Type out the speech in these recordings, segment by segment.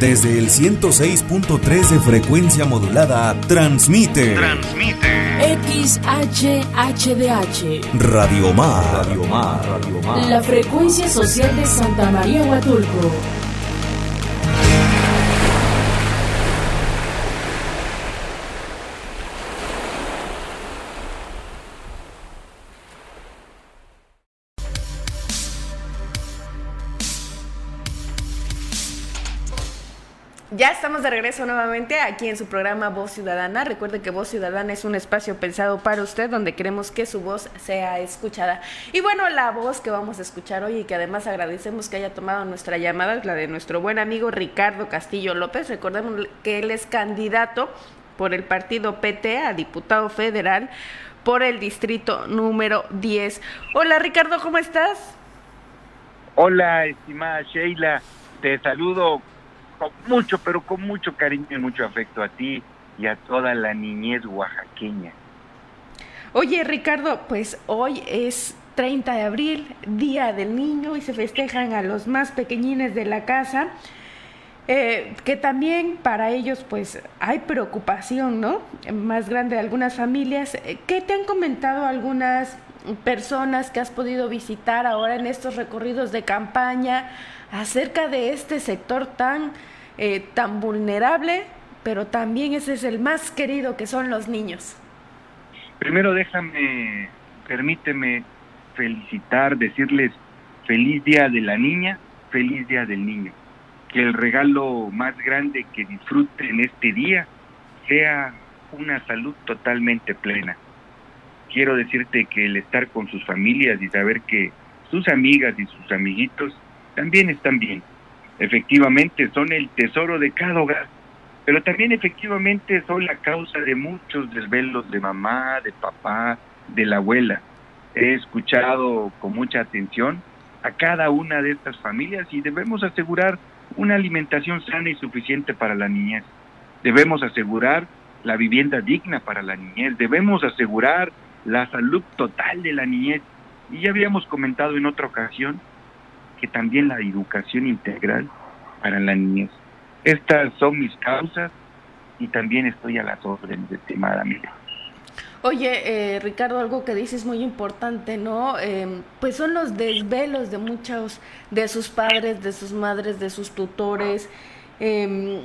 Desde el 106.3 de frecuencia modulada, transmite. Transmite. XHHDH. Radio Mar. Radio Mar. Radio Mar. La frecuencia social de Santa María Huatulco. Ya estamos de regreso nuevamente aquí en su programa Voz Ciudadana. Recuerde que Voz Ciudadana es un espacio pensado para usted donde queremos que su voz sea escuchada. Y bueno, la voz que vamos a escuchar hoy y que además agradecemos que haya tomado nuestra llamada es la de nuestro buen amigo Ricardo Castillo López. Recordemos que él es candidato por el partido PT a diputado federal por el distrito número 10. Hola Ricardo, ¿cómo estás? Hola, estimada Sheila, te saludo con mucho, pero con mucho cariño y mucho afecto a ti y a toda la niñez oaxaqueña. Oye, Ricardo, pues hoy es 30 de abril, Día del Niño, y se festejan a los más pequeñines de la casa, eh, que también para ellos pues hay preocupación, ¿no? Más grande de algunas familias. ¿Qué te han comentado algunas personas que has podido visitar ahora en estos recorridos de campaña? acerca de este sector tan, eh, tan vulnerable, pero también ese es el más querido que son los niños. Primero déjame, permíteme felicitar, decirles feliz día de la niña, feliz día del niño. Que el regalo más grande que disfruten este día sea una salud totalmente plena. Quiero decirte que el estar con sus familias y saber que sus amigas y sus amiguitos también están bien. Efectivamente son el tesoro de cada hogar, pero también efectivamente son la causa de muchos desvelos de mamá, de papá, de la abuela. He escuchado con mucha atención a cada una de estas familias y debemos asegurar una alimentación sana y suficiente para la niñez. Debemos asegurar la vivienda digna para la niñez. Debemos asegurar la salud total de la niñez. Y ya habíamos comentado en otra ocasión que también la educación integral para la niñez. Estas son mis causas y también estoy a las órdenes, estimada amiga. Oye, eh, Ricardo, algo que dices muy importante, ¿no? Em, pues son los desvelos de muchos, de sus padres, de sus madres, de sus tutores. Eh,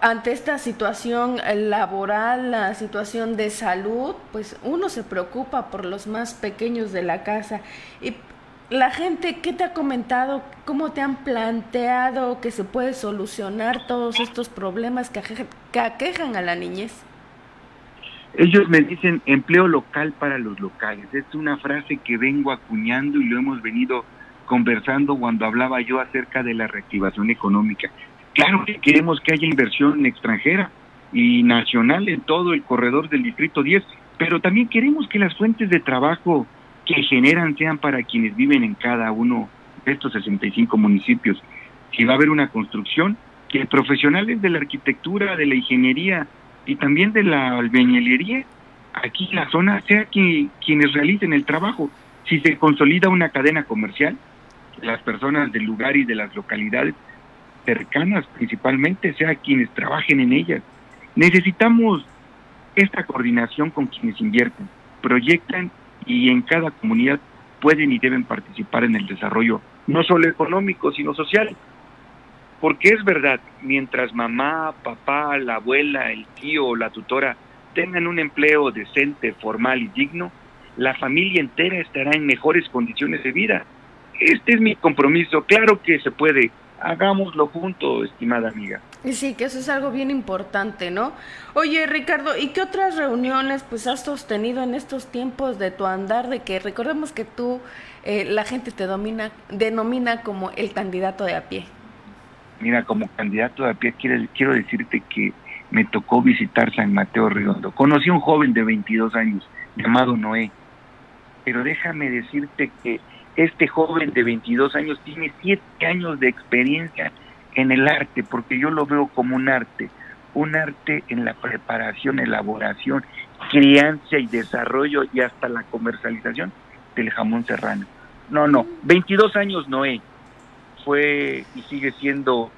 ante esta situación laboral, la situación de salud, pues uno se preocupa por los más pequeños de la casa. Y la gente, ¿qué te ha comentado? ¿Cómo te han planteado que se puede solucionar todos estos problemas que, aquejan a la niñez? Ellos me dicen empleo local para los locales. Es una frase que vengo acuñando y lo hemos venido conversando cuando hablaba yo acerca de la reactivación económica. Claro que queremos que haya inversión extranjera y nacional en todo el corredor del Distrito 10, pero también queremos que las fuentes de trabajo que generan sean para quienes viven en cada uno de estos 65 municipios. Si va a haber una construcción, que profesionales de la arquitectura, de la ingeniería y también de la albañilería, aquí en la zona, sea que, quienes realicen el trabajo. Si se consolida una cadena comercial, las personas del lugar y de las localidades cercanas principalmente, sea quienes trabajen en ellas. Necesitamos esta coordinación con quienes invierten, proyectan y en cada comunidad pueden y deben participar en el desarrollo, no solo económico, sino social. Porque es verdad, mientras mamá, papá, la abuela, el tío o la tutora tengan un empleo decente, formal y digno, la familia entera estará en mejores condiciones de vida. Este es mi compromiso. Claro que se puede. Hagámoslo juntos, estimada amiga. Sí, que eso es algo bien importante, ¿no? Oye, Ricardo, ¿y qué otras reuniones pues has sostenido en estos tiempos de tu andar? De que recordemos que tú, eh, la gente te domina, denomina como el candidato de a pie. Mira, como candidato de a pie quiero, quiero decirte que me tocó visitar San Mateo Redondo. Conocí a un joven de 22 años llamado Noé, pero déjame decirte que este joven de 22 años tiene 7 años de experiencia en el arte, porque yo lo veo como un arte, un arte en la preparación, elaboración, crianza y desarrollo y hasta la comercialización del jamón serrano. No, no, 22 años Noé, fue y sigue siendo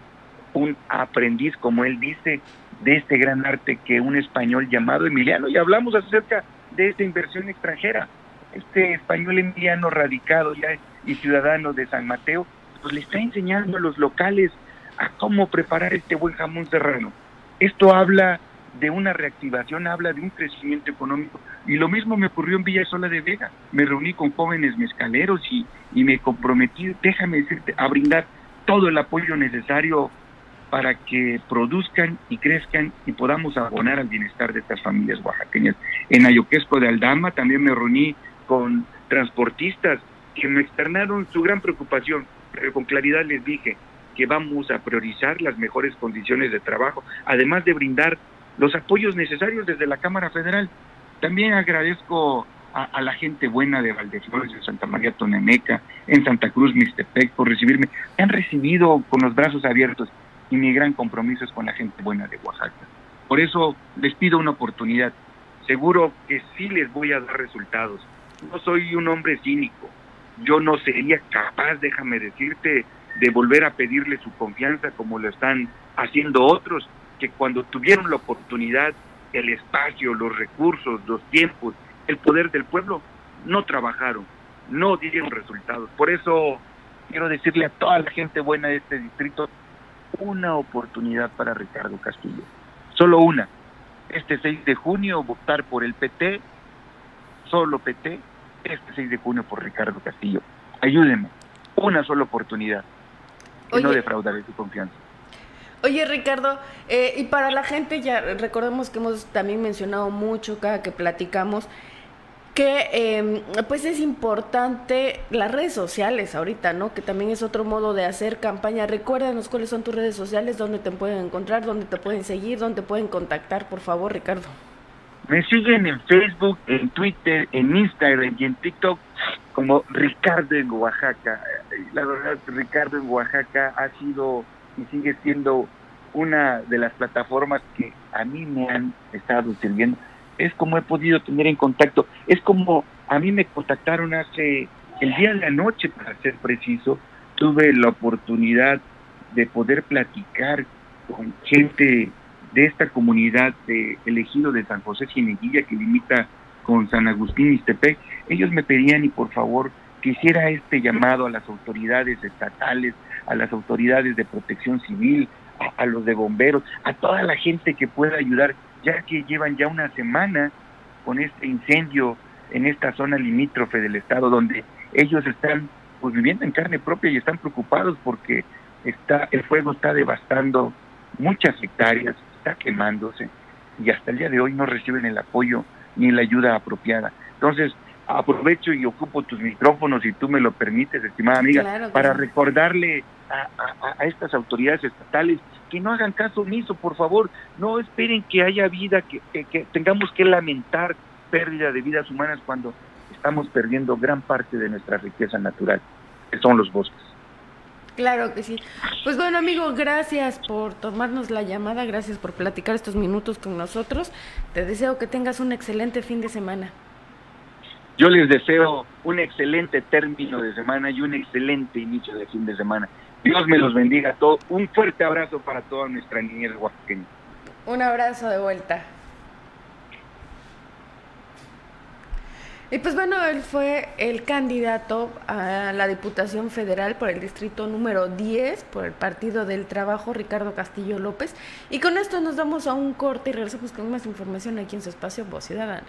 un aprendiz, como él dice, de este gran arte que un español llamado Emiliano, y hablamos acerca de esta inversión extranjera. Este español Emiliano radicado ya y ciudadano de San Mateo, pues le está enseñando a los locales a cómo preparar este buen jamón serrano. Esto habla de una reactivación, habla de un crecimiento económico. Y lo mismo me ocurrió en Villa Sola de Vega. Me reuní con jóvenes mezcaleros y, y me comprometí, déjame decirte, a brindar todo el apoyo necesario para que produzcan y crezcan y podamos abonar al bienestar de estas familias oaxaqueñas. En Ayoquesco de Aldama también me reuní con transportistas que me externaron su gran preocupación, pero con claridad les dije que vamos a priorizar las mejores condiciones de trabajo, además de brindar los apoyos necesarios desde la Cámara Federal. También agradezco a, la gente buena de Valdeflores, de Santa María Tonemeca, en Santa Cruz, Mixtepec, por recibirme. Me han recibido con los brazos abiertos y mi gran compromiso es con la gente buena de Oaxaca. Por eso les pido una oportunidad. Seguro que sí les voy a dar resultados. No soy un hombre cínico. Yo no sería capaz, déjame decirte, de volver a pedirle su confianza como lo están haciendo otros, que cuando tuvieron la oportunidad, el espacio, los recursos, los tiempos, el poder del pueblo, no trabajaron, no dieron resultados. Por eso quiero decirle a toda la gente buena de este distrito, una oportunidad para Ricardo Castillo, solo una. Este 6 de junio votar por el PT, solo PT, este 6 de junio por Ricardo Castillo. Ayúdenme, una sola oportunidad, y no defraudaré su confianza. Oye Ricardo, eh, y para la gente ya recordemos que hemos también mencionado mucho cada que platicamos que em, pues es importante las redes sociales ahorita, ¿no? Que también es otro modo de hacer campaña. Recuérdanos cuáles son tus redes sociales, dónde te pueden encontrar, dónde te pueden seguir, dónde te pueden contactar, por favor, Ricardo. Me siguen en Facebook, en Twitter, en Instagram y en TikTok como Ricardo en Oaxaca. La verdad, Ricardo en Oaxaca ha sido y sigue siendo una de las plataformas que a mí me han estado sirviendo. Es como he podido tener en contacto, es como a mí me contactaron hace el día de la noche, para ser preciso, tuve la oportunidad de poder platicar con gente de esta comunidad de elegido de San José Gineguilla que limita con San Agustín Istepec, ellos me pedían y por favor que hiciera este llamado a las autoridades estatales, a las autoridades de protección civil, a, a los de bomberos, a toda la gente que pueda ayudar ya que llevan ya una semana con este incendio en esta zona limítrofe del estado donde ellos están pues viviendo en carne propia y están preocupados porque está el fuego está devastando muchas hectáreas, está quemándose y hasta el día de hoy no reciben el apoyo ni la ayuda apropiada. Entonces, aprovecho y ocupo tus micrófonos, si tú me lo permites, estimada amiga, para recordarle a, estas autoridades estatales que no hagan caso omiso, por favor, no esperen que haya vida, que, que, tengamos que lamentar pérdida de vidas humanas cuando estamos perdiendo gran parte de nuestra riqueza natural, que son los bosques. Claro que sí. Pues bueno, amigo, gracias por tomarnos la llamada, gracias por platicar estos minutos con nosotros. Te deseo que tengas un excelente fin de semana. Yo les deseo un excelente término de semana y un excelente inicio de fin de semana. Dios me los bendiga a todos. Un fuerte abrazo para toda nuestra niñez oaxaqueña. Un abrazo de vuelta. Y pues bueno, él fue el candidato a la Diputación Federal por el distrito número 10, por el Partido del Trabajo, Ricardo Castillo López. Y con esto nos damos a un corte y regresamos con más información aquí en su espacio Voz Ciudadana.